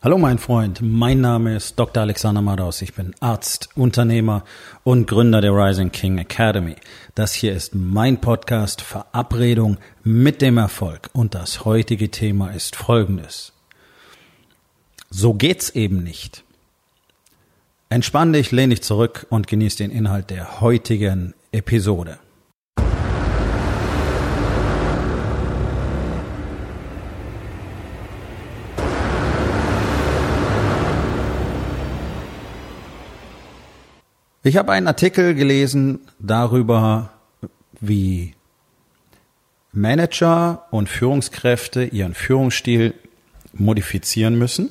Hallo mein Freund, mein Name ist Dr. Alexander Madaus. Ich bin Arzt, Unternehmer und Gründer der Rising King Academy. Das hier ist mein Podcast Verabredung mit dem Erfolg und das heutige Thema ist folgendes. So geht's eben nicht. Entspann dich, lehn dich zurück und genieß den Inhalt der heutigen Episode. Ich habe einen Artikel gelesen darüber, wie Manager und Führungskräfte ihren Führungsstil modifizieren müssen,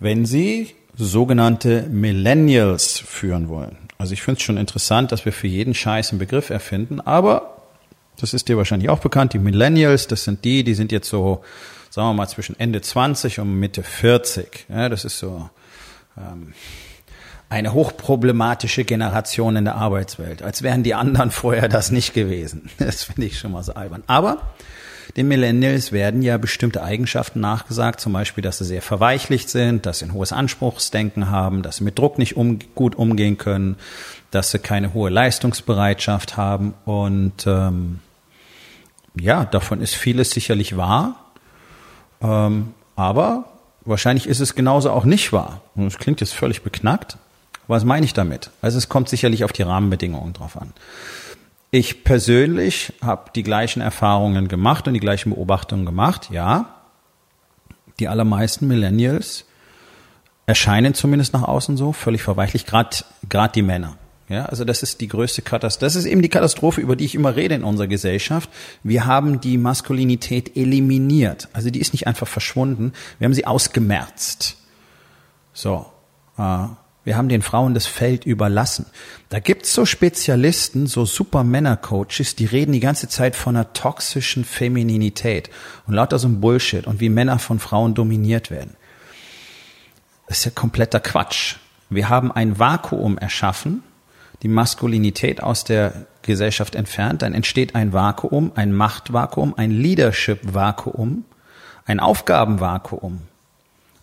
wenn sie sogenannte Millennials führen wollen. Also ich finde es schon interessant, dass wir für jeden Scheiß einen Begriff erfinden, aber das ist dir wahrscheinlich auch bekannt, die Millennials, das sind die, die sind jetzt so, sagen wir mal, zwischen Ende 20 und Mitte 40. Ja, das ist so ähm, eine hochproblematische Generation in der Arbeitswelt, als wären die anderen vorher das nicht gewesen. Das finde ich schon mal so albern. Aber den Millennials werden ja bestimmte Eigenschaften nachgesagt, zum Beispiel, dass sie sehr verweichlicht sind, dass sie ein hohes Anspruchsdenken haben, dass sie mit Druck nicht um, gut umgehen können, dass sie keine hohe Leistungsbereitschaft haben und ähm, ja, davon ist vieles sicherlich wahr, ähm, aber wahrscheinlich ist es genauso auch nicht wahr. Und das klingt jetzt völlig beknackt, was meine ich damit? Also es kommt sicherlich auf die Rahmenbedingungen drauf an. Ich persönlich habe die gleichen Erfahrungen gemacht und die gleichen Beobachtungen gemacht. Ja, die allermeisten Millennials erscheinen zumindest nach außen so völlig verweichlich, gerade gerade die Männer. Ja, also das ist die größte Katastrophe. Das ist eben die Katastrophe, über die ich immer rede in unserer Gesellschaft. Wir haben die Maskulinität eliminiert. Also die ist nicht einfach verschwunden. Wir haben sie ausgemerzt. So. Äh, wir haben den Frauen das Feld überlassen. Da gibt's so Spezialisten, so super Männer-Coaches, die reden die ganze Zeit von einer toxischen Femininität und lauter so ein Bullshit und wie Männer von Frauen dominiert werden. Das ist ja kompletter Quatsch. Wir haben ein Vakuum erschaffen, die Maskulinität aus der Gesellschaft entfernt, dann entsteht ein Vakuum, ein Machtvakuum, ein Leadership-Vakuum, ein Aufgabenvakuum,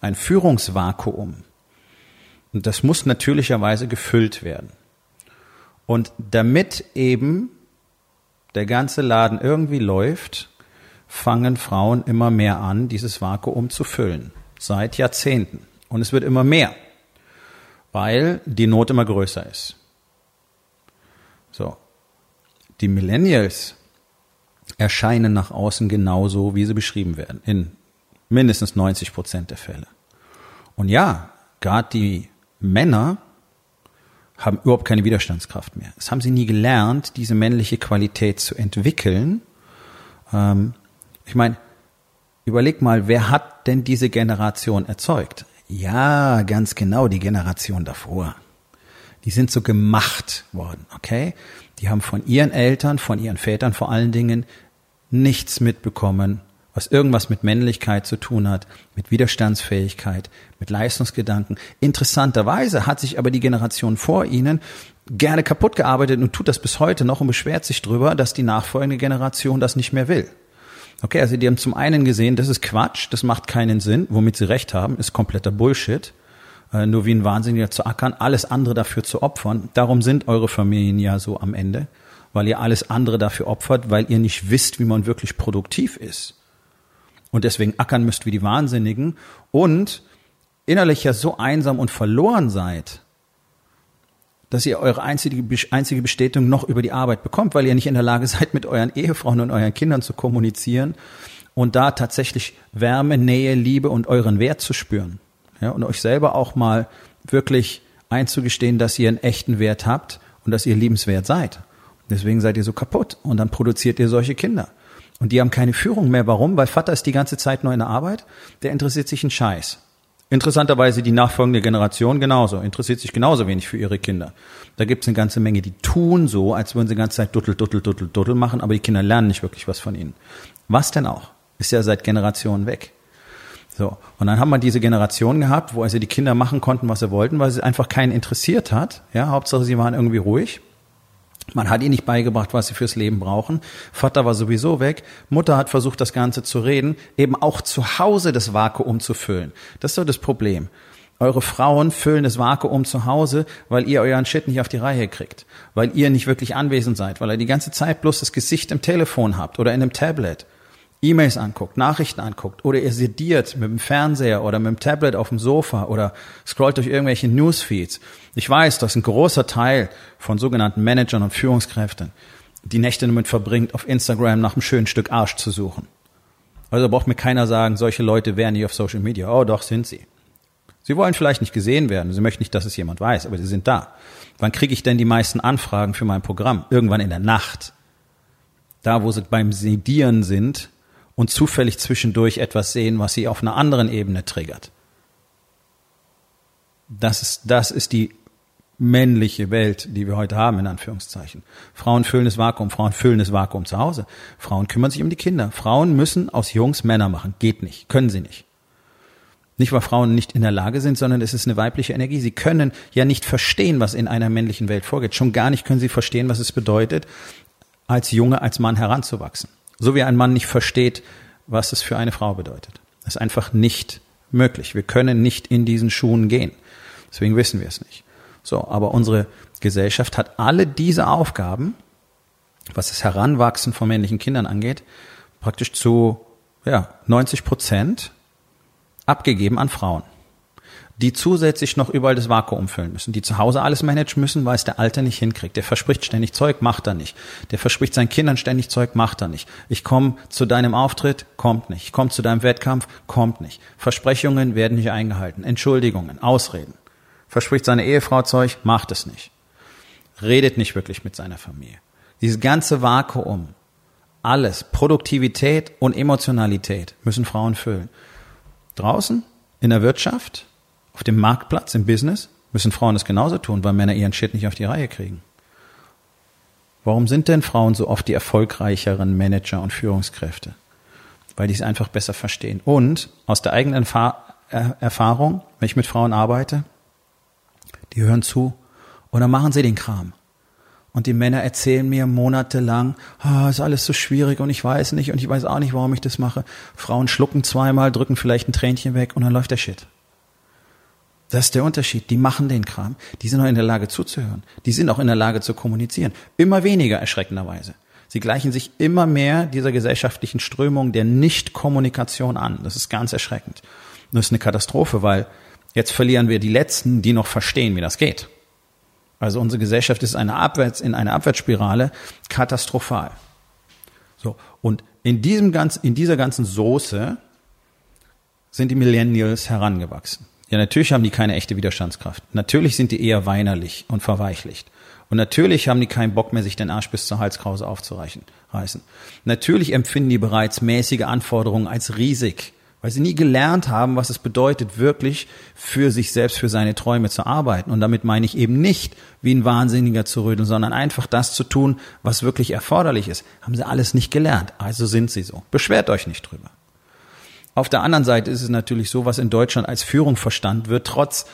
ein Führungsvakuum. Und das muss natürlicherweise gefüllt werden. Und damit eben der ganze Laden irgendwie läuft, fangen Frauen immer mehr an, dieses Vakuum zu füllen. Seit Jahrzehnten. Und es wird immer mehr, weil die Not immer größer ist. So. Die Millennials erscheinen nach außen genauso, wie sie beschrieben werden, in mindestens 90 Prozent der Fälle. Und ja, gerade die Männer haben überhaupt keine Widerstandskraft mehr. Das haben sie nie gelernt, diese männliche Qualität zu entwickeln. Ähm, ich meine, überleg mal, wer hat denn diese Generation erzeugt? Ja, ganz genau, die Generation davor. Die sind so gemacht worden, okay? Die haben von ihren Eltern, von ihren Vätern vor allen Dingen nichts mitbekommen was irgendwas mit Männlichkeit zu tun hat, mit Widerstandsfähigkeit, mit Leistungsgedanken. Interessanterweise hat sich aber die Generation vor ihnen gerne kaputt gearbeitet und tut das bis heute noch und beschwert sich drüber, dass die nachfolgende Generation das nicht mehr will. Okay, also die haben zum einen gesehen, das ist Quatsch, das macht keinen Sinn, womit sie recht haben, ist kompletter Bullshit. Äh, nur wie ein Wahnsinniger zu ackern, alles andere dafür zu opfern. Darum sind eure Familien ja so am Ende, weil ihr alles andere dafür opfert, weil ihr nicht wisst, wie man wirklich produktiv ist und deswegen ackern müsst wie die Wahnsinnigen und innerlich ja so einsam und verloren seid, dass ihr eure einzige, einzige Bestätigung noch über die Arbeit bekommt, weil ihr nicht in der Lage seid, mit euren Ehefrauen und euren Kindern zu kommunizieren und da tatsächlich Wärme, Nähe, Liebe und euren Wert zu spüren. Ja, und euch selber auch mal wirklich einzugestehen, dass ihr einen echten Wert habt und dass ihr liebenswert seid. Deswegen seid ihr so kaputt und dann produziert ihr solche Kinder. Und die haben keine Führung mehr. Warum? Weil Vater ist die ganze Zeit nur in der Arbeit. Der interessiert sich einen Scheiß. Interessanterweise die nachfolgende Generation genauso, interessiert sich genauso wenig für ihre Kinder. Da gibt es eine ganze Menge, die tun so, als würden sie die ganze Zeit duttel, duttel, duttel, duttel machen, aber die Kinder lernen nicht wirklich was von ihnen. Was denn auch? Ist ja seit Generationen weg. So. Und dann haben wir diese Generation gehabt, wo also die Kinder machen konnten, was sie wollten, weil es einfach keinen interessiert hat. Ja, Hauptsache sie waren irgendwie ruhig. Man hat ihnen nicht beigebracht, was sie fürs Leben brauchen. Vater war sowieso weg. Mutter hat versucht, das Ganze zu reden, eben auch zu Hause das Vakuum zu füllen. Das ist doch das Problem. Eure Frauen füllen das Vakuum zu Hause, weil ihr euren Shit nicht auf die Reihe kriegt. Weil ihr nicht wirklich anwesend seid, weil ihr die ganze Zeit bloß das Gesicht im Telefon habt oder in einem Tablet. E-Mails anguckt, Nachrichten anguckt oder ihr sediert mit dem Fernseher oder mit dem Tablet auf dem Sofa oder scrollt durch irgendwelche Newsfeeds. Ich weiß, dass ein großer Teil von sogenannten Managern und Führungskräften die Nächte damit verbringt, auf Instagram nach einem schönen Stück Arsch zu suchen. Also braucht mir keiner sagen, solche Leute wären nicht auf Social Media. Oh, doch sind sie. Sie wollen vielleicht nicht gesehen werden, sie möchten nicht, dass es jemand weiß, aber sie sind da. Wann kriege ich denn die meisten Anfragen für mein Programm? Irgendwann in der Nacht. Da, wo sie beim Sedieren sind und zufällig zwischendurch etwas sehen, was sie auf einer anderen Ebene triggert. Das ist, das ist die männliche Welt, die wir heute haben, in Anführungszeichen. Frauen füllen das Vakuum, Frauen füllen das Vakuum zu Hause. Frauen kümmern sich um die Kinder. Frauen müssen aus Jungs Männer machen. Geht nicht. Können sie nicht. Nicht, weil Frauen nicht in der Lage sind, sondern es ist eine weibliche Energie. Sie können ja nicht verstehen, was in einer männlichen Welt vorgeht. Schon gar nicht können sie verstehen, was es bedeutet, als Junge, als Mann heranzuwachsen. So wie ein Mann nicht versteht, was es für eine Frau bedeutet. Das ist einfach nicht möglich. Wir können nicht in diesen Schuhen gehen. Deswegen wissen wir es nicht. So, aber unsere Gesellschaft hat alle diese Aufgaben, was das Heranwachsen von männlichen Kindern angeht, praktisch zu ja, 90 Prozent abgegeben an Frauen die zusätzlich noch überall das Vakuum füllen müssen, die zu Hause alles managen müssen, weil es der Alte nicht hinkriegt. Der verspricht ständig Zeug, macht er nicht. Der verspricht seinen Kindern ständig Zeug, macht er nicht. Ich komme zu deinem Auftritt, kommt nicht. Ich komme zu deinem Wettkampf, kommt nicht. Versprechungen werden nicht eingehalten. Entschuldigungen, Ausreden. Verspricht seine Ehefrau Zeug, macht es nicht. Redet nicht wirklich mit seiner Familie. Dieses ganze Vakuum, alles, Produktivität und Emotionalität müssen Frauen füllen. Draußen, in der Wirtschaft, auf dem Marktplatz, im Business, müssen Frauen das genauso tun, weil Männer ihren Shit nicht auf die Reihe kriegen. Warum sind denn Frauen so oft die erfolgreicheren Manager und Führungskräfte? Weil die es einfach besser verstehen. Und aus der eigenen Erfahrung, wenn ich mit Frauen arbeite, die hören zu und dann machen sie den Kram. Und die Männer erzählen mir monatelang, ah, ist alles so schwierig und ich weiß nicht und ich weiß auch nicht, warum ich das mache. Frauen schlucken zweimal, drücken vielleicht ein Tränchen weg und dann läuft der Shit. Das ist der Unterschied. Die machen den Kram. Die sind auch in der Lage zuzuhören. Die sind auch in der Lage zu kommunizieren. Immer weniger erschreckenderweise. Sie gleichen sich immer mehr dieser gesellschaftlichen Strömung der Nichtkommunikation an. Das ist ganz erschreckend. das ist eine Katastrophe, weil jetzt verlieren wir die Letzten, die noch verstehen, wie das geht. Also unsere Gesellschaft ist eine Abwärts, in einer Abwärtsspirale katastrophal. So. Und in diesem ganz, in dieser ganzen Soße sind die Millennials herangewachsen. Ja, natürlich haben die keine echte Widerstandskraft. Natürlich sind die eher weinerlich und verweichlicht. Und natürlich haben die keinen Bock mehr, sich den Arsch bis zur Halskrause aufzureißen. Reißen. Natürlich empfinden die bereits mäßige Anforderungen als riesig, weil sie nie gelernt haben, was es bedeutet, wirklich für sich selbst, für seine Träume zu arbeiten. Und damit meine ich eben nicht, wie ein Wahnsinniger zu rödeln, sondern einfach das zu tun, was wirklich erforderlich ist. Haben sie alles nicht gelernt. Also sind sie so. Beschwert euch nicht drüber. Auf der anderen Seite ist es natürlich so, was in Deutschland als Führung verstanden wird, trotz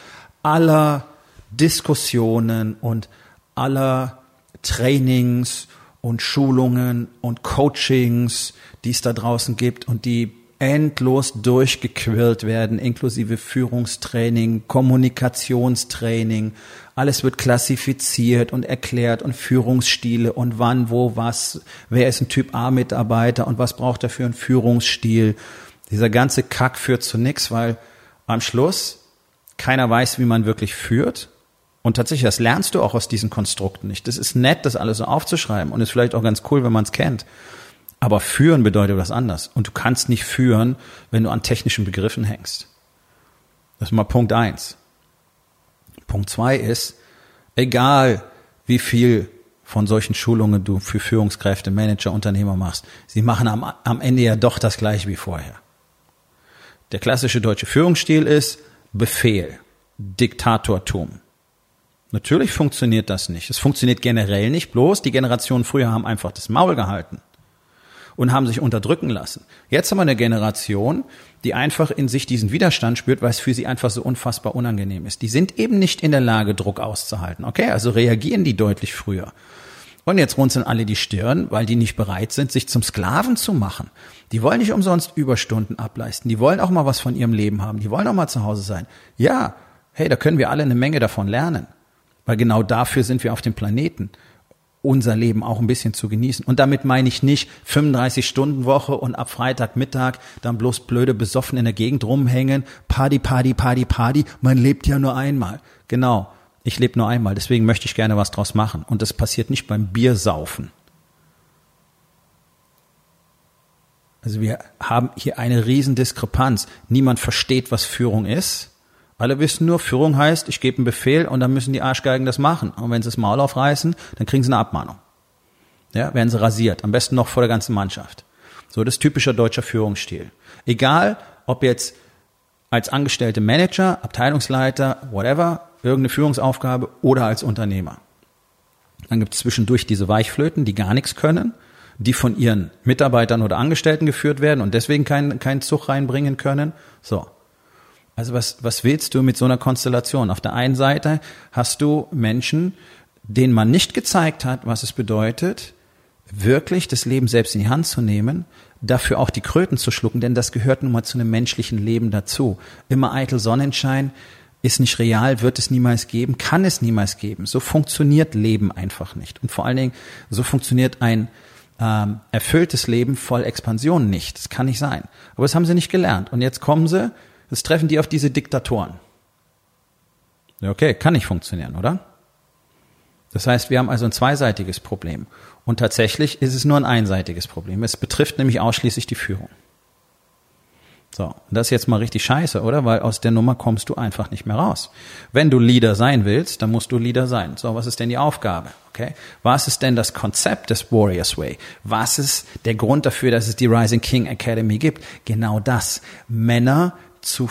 aller Diskussionen und aller Trainings und Schulungen und Coachings, die es da draußen gibt und die endlos durchgequirlt werden, inklusive Führungstraining, Kommunikationstraining. Alles wird klassifiziert und erklärt und Führungsstile und wann, wo, was, wer ist ein Typ A-Mitarbeiter und was braucht er für einen Führungsstil dieser ganze Kack führt zu nichts, weil am Schluss keiner weiß, wie man wirklich führt. Und tatsächlich, das lernst du auch aus diesen Konstrukten nicht. Das ist nett, das alles so aufzuschreiben und ist vielleicht auch ganz cool, wenn man es kennt. Aber führen bedeutet was anderes. Und du kannst nicht führen, wenn du an technischen Begriffen hängst. Das ist mal Punkt eins. Punkt zwei ist, egal wie viel von solchen Schulungen du für Führungskräfte, Manager, Unternehmer machst, sie machen am, am Ende ja doch das gleiche wie vorher. Der klassische deutsche Führungsstil ist Befehl, Diktatortum. Natürlich funktioniert das nicht. Es funktioniert generell nicht, bloß die Generationen früher haben einfach das Maul gehalten und haben sich unterdrücken lassen. Jetzt haben wir eine Generation, die einfach in sich diesen Widerstand spürt, weil es für sie einfach so unfassbar unangenehm ist. Die sind eben nicht in der Lage, Druck auszuhalten. Okay, also reagieren die deutlich früher. Und jetzt runzeln alle die Stirn, weil die nicht bereit sind, sich zum Sklaven zu machen. Die wollen nicht umsonst Überstunden ableisten. Die wollen auch mal was von ihrem Leben haben. Die wollen auch mal zu Hause sein. Ja, hey, da können wir alle eine Menge davon lernen. Weil genau dafür sind wir auf dem Planeten unser Leben auch ein bisschen zu genießen. Und damit meine ich nicht 35 Stunden Woche und ab Freitagmittag dann bloß blöde besoffen in der Gegend rumhängen, Party, Party, Party, Party. Man lebt ja nur einmal. Genau. Ich lebe nur einmal, deswegen möchte ich gerne was draus machen. Und das passiert nicht beim Biersaufen. Also wir haben hier eine Riesendiskrepanz. Niemand versteht, was Führung ist. Alle wissen nur, Führung heißt, ich gebe einen Befehl und dann müssen die Arschgeigen das machen. Und wenn sie das Maul aufreißen, dann kriegen sie eine Abmahnung. Ja, werden sie rasiert. Am besten noch vor der ganzen Mannschaft. So, das ist typischer deutscher Führungsstil. Egal, ob jetzt als angestellte Manager, Abteilungsleiter, whatever, irgendeine Führungsaufgabe oder als Unternehmer. Dann gibt es zwischendurch diese Weichflöten, die gar nichts können, die von ihren Mitarbeitern oder Angestellten geführt werden und deswegen keinen keinen Zug reinbringen können. So. Also was, was willst du mit so einer Konstellation? Auf der einen Seite hast du Menschen, denen man nicht gezeigt hat, was es bedeutet, wirklich das Leben selbst in die Hand zu nehmen, dafür auch die Kröten zu schlucken, denn das gehört nun mal zu einem menschlichen Leben dazu. Immer eitel Sonnenschein, ist nicht real, wird es niemals geben, kann es niemals geben. So funktioniert Leben einfach nicht. Und vor allen Dingen, so funktioniert ein ähm, erfülltes Leben voll Expansion nicht. Das kann nicht sein. Aber das haben sie nicht gelernt. Und jetzt kommen sie, jetzt treffen die auf diese Diktatoren. Okay, kann nicht funktionieren, oder? Das heißt, wir haben also ein zweiseitiges Problem. Und tatsächlich ist es nur ein einseitiges Problem. Es betrifft nämlich ausschließlich die Führung. So, das ist jetzt mal richtig scheiße, oder? Weil aus der Nummer kommst du einfach nicht mehr raus. Wenn du Leader sein willst, dann musst du Leader sein. So, was ist denn die Aufgabe? Okay? Was ist denn das Konzept des Warriors Way? Was ist der Grund dafür, dass es die Rising King Academy gibt? Genau das. Männer zu,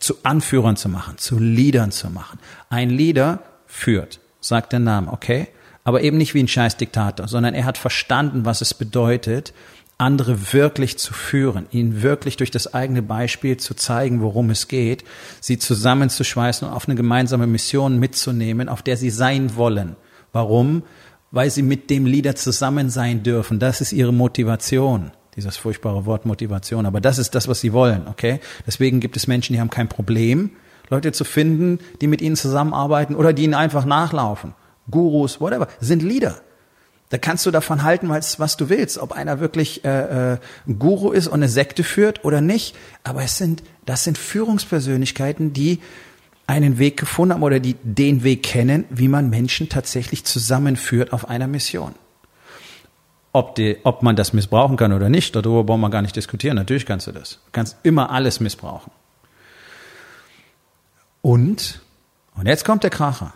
zu Anführern zu machen, zu Leadern zu machen. Ein Leader führt, sagt der Name, okay? Aber eben nicht wie ein scheiß Diktator, sondern er hat verstanden, was es bedeutet, andere wirklich zu führen, ihnen wirklich durch das eigene Beispiel zu zeigen, worum es geht, sie zusammenzuschweißen und auf eine gemeinsame Mission mitzunehmen, auf der sie sein wollen. Warum? Weil sie mit dem Leader zusammen sein dürfen. Das ist ihre Motivation. Dieses furchtbare Wort Motivation. Aber das ist das, was sie wollen, okay? Deswegen gibt es Menschen, die haben kein Problem, Leute zu finden, die mit ihnen zusammenarbeiten oder die ihnen einfach nachlaufen. Gurus, whatever, sind Leader. Da kannst du davon halten, was, was du willst, ob einer wirklich äh, äh, ein Guru ist und eine Sekte führt oder nicht. Aber es sind, das sind Führungspersönlichkeiten, die einen Weg gefunden haben oder die den Weg kennen, wie man Menschen tatsächlich zusammenführt auf einer Mission. Ob, die, ob man das missbrauchen kann oder nicht, darüber wollen wir gar nicht diskutieren. Natürlich kannst du das. Du kannst immer alles missbrauchen. Und, und jetzt kommt der Kracher.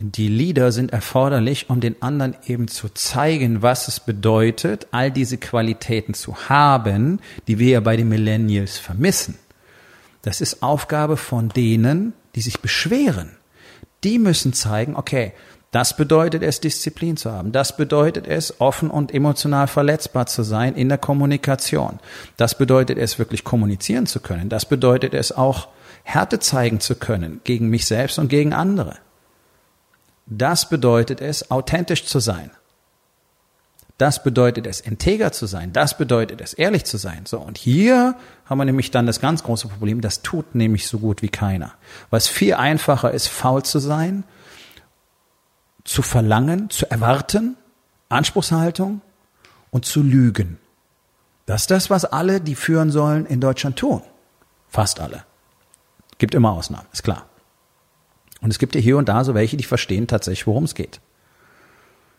Die Lieder sind erforderlich, um den anderen eben zu zeigen, was es bedeutet, all diese Qualitäten zu haben, die wir ja bei den Millennials vermissen. Das ist Aufgabe von denen, die sich beschweren. Die müssen zeigen, okay, das bedeutet es, Disziplin zu haben. Das bedeutet es, offen und emotional verletzbar zu sein in der Kommunikation. Das bedeutet es, wirklich kommunizieren zu können. Das bedeutet es auch, Härte zeigen zu können gegen mich selbst und gegen andere. Das bedeutet es, authentisch zu sein. Das bedeutet es, integer zu sein. Das bedeutet es, ehrlich zu sein. So, und hier haben wir nämlich dann das ganz große Problem, das tut nämlich so gut wie keiner. Was viel einfacher ist, faul zu sein, zu verlangen, zu erwarten, Anspruchshaltung und zu lügen. Das ist das, was alle, die führen sollen, in Deutschland tun. Fast alle. Gibt immer Ausnahmen, ist klar. Und es gibt ja hier und da so welche, die verstehen tatsächlich, worum es geht.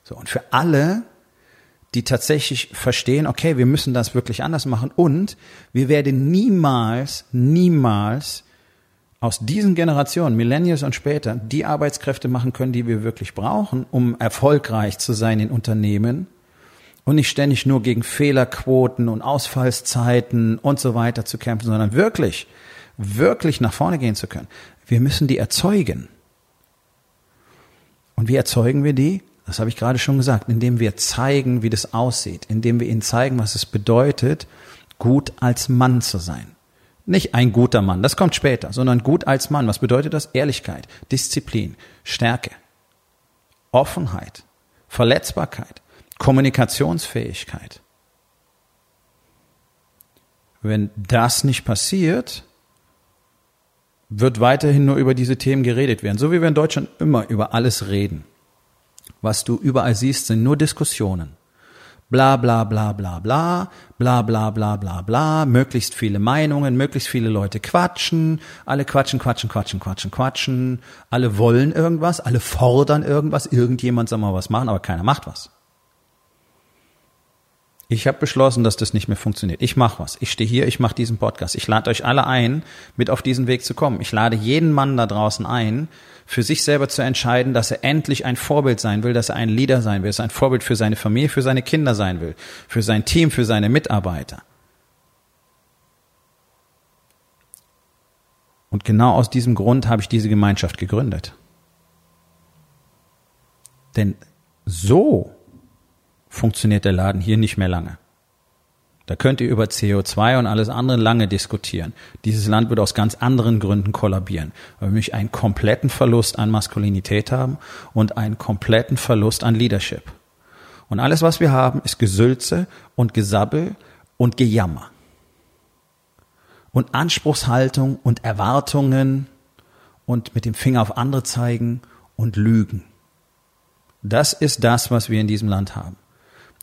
So, und für alle, die tatsächlich verstehen, okay, wir müssen das wirklich anders machen und wir werden niemals, niemals aus diesen Generationen, Millennials und später, die Arbeitskräfte machen können, die wir wirklich brauchen, um erfolgreich zu sein in Unternehmen und nicht ständig nur gegen Fehlerquoten und Ausfallszeiten und so weiter zu kämpfen, sondern wirklich, wirklich nach vorne gehen zu können. Wir müssen die erzeugen. Und wie erzeugen wir die? Das habe ich gerade schon gesagt, indem wir zeigen, wie das aussieht, indem wir ihnen zeigen, was es bedeutet, gut als Mann zu sein. Nicht ein guter Mann, das kommt später, sondern gut als Mann. Was bedeutet das? Ehrlichkeit, Disziplin, Stärke, Offenheit, Verletzbarkeit, Kommunikationsfähigkeit. Wenn das nicht passiert, wird weiterhin nur über diese Themen geredet werden. So wie wir in Deutschland immer über alles reden. Was du überall siehst, sind nur Diskussionen. Bla bla bla bla bla, bla bla bla bla bla, möglichst viele Meinungen, möglichst viele Leute quatschen, alle quatschen, quatschen, quatschen, quatschen, quatschen, alle wollen irgendwas, alle fordern irgendwas, irgendjemand soll mal was machen, aber keiner macht was. Ich habe beschlossen, dass das nicht mehr funktioniert. Ich mache was. Ich stehe hier, ich mache diesen Podcast. Ich lade euch alle ein, mit auf diesen Weg zu kommen. Ich lade jeden Mann da draußen ein, für sich selber zu entscheiden, dass er endlich ein Vorbild sein will, dass er ein Leader sein will, dass er ein Vorbild für seine Familie, für seine Kinder sein will, für sein Team, für seine Mitarbeiter. Und genau aus diesem Grund habe ich diese Gemeinschaft gegründet. Denn so funktioniert der Laden hier nicht mehr lange. Da könnt ihr über CO2 und alles andere lange diskutieren. Dieses Land wird aus ganz anderen Gründen kollabieren, weil wir nämlich einen kompletten Verlust an Maskulinität haben und einen kompletten Verlust an Leadership. Und alles, was wir haben, ist Gesülze und Gesabbel und Gejammer. Und Anspruchshaltung und Erwartungen und mit dem Finger auf andere zeigen und Lügen. Das ist das, was wir in diesem Land haben.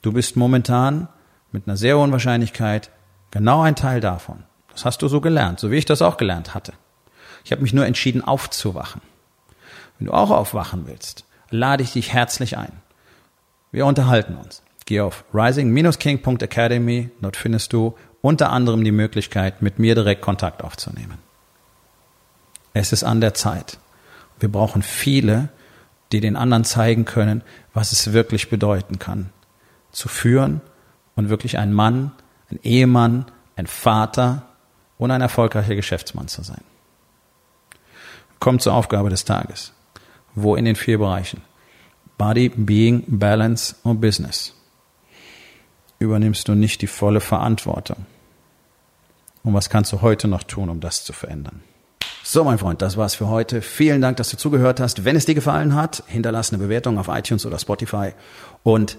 Du bist momentan mit einer sehr hohen Wahrscheinlichkeit genau ein Teil davon. Das hast du so gelernt, so wie ich das auch gelernt hatte. Ich habe mich nur entschieden, aufzuwachen. Wenn du auch aufwachen willst, lade ich dich herzlich ein. Wir unterhalten uns. Geh auf rising-king.academy. Dort findest du unter anderem die Möglichkeit, mit mir direkt Kontakt aufzunehmen. Es ist an der Zeit. Wir brauchen viele, die den anderen zeigen können, was es wirklich bedeuten kann, zu führen und wirklich ein Mann, ein Ehemann, ein Vater und ein erfolgreicher Geschäftsmann zu sein. Kommt zur Aufgabe des Tages. Wo in den vier Bereichen? Body, Being, Balance und Business. Übernimmst du nicht die volle Verantwortung? Und was kannst du heute noch tun, um das zu verändern? So, mein Freund, das war's für heute. Vielen Dank, dass du zugehört hast. Wenn es dir gefallen hat, hinterlass eine Bewertung auf iTunes oder Spotify und